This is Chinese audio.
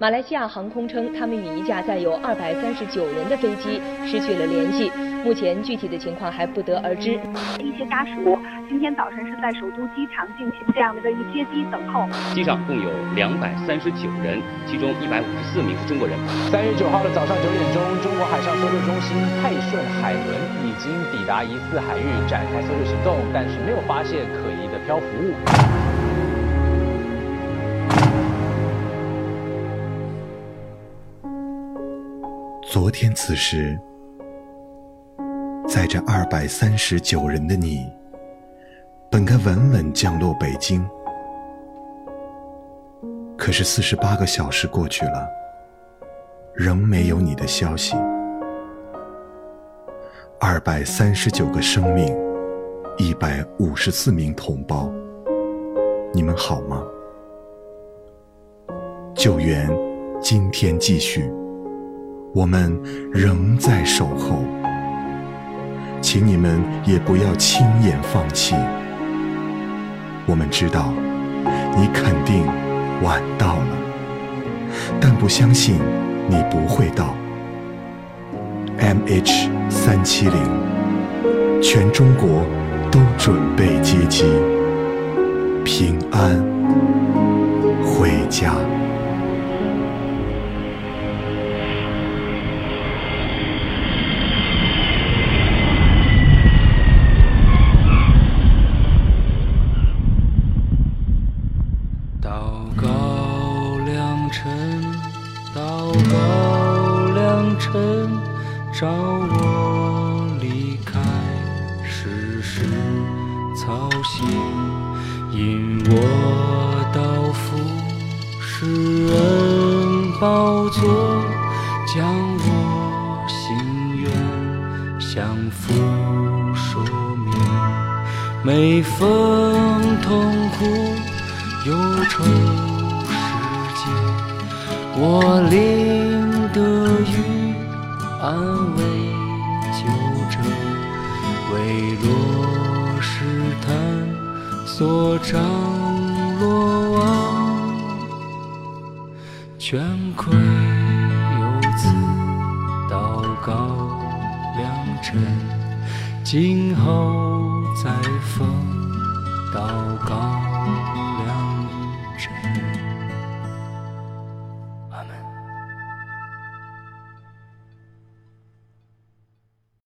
马来西亚航空称，他们与一架载有二百三十九人的飞机失去了联系，目前具体的情况还不得而知。一些家属今天早晨是在首都机场进行这样的一个接机等候。机上共有两百三十九人，其中一百五十四名是中国人。三月九号的早上九点钟，中国海上搜救中心泰顺海轮已经抵达疑似海域，展开搜救行动，但是没有发现可疑的漂浮物。昨天此时，载着二百三十九人的你，本该稳稳降落北京。可是四十八个小时过去了，仍没有你的消息。二百三十九个生命，一百五十四名同胞，你们好吗？救援今天继续。我们仍在守候，请你们也不要轻言放弃。我们知道你肯定晚到了，但不相信你不会到。MH 三七零，全中国都准备接机，平安回家。祷告良辰，祷告良辰，召我离开世事操心，引我到富士恩宝座，将我心愿降服说明，每逢痛苦。忧愁世界，我淋得雨。安慰纠正，为落石滩所长落网，全亏有此祷告良辰，今后再逢祷告。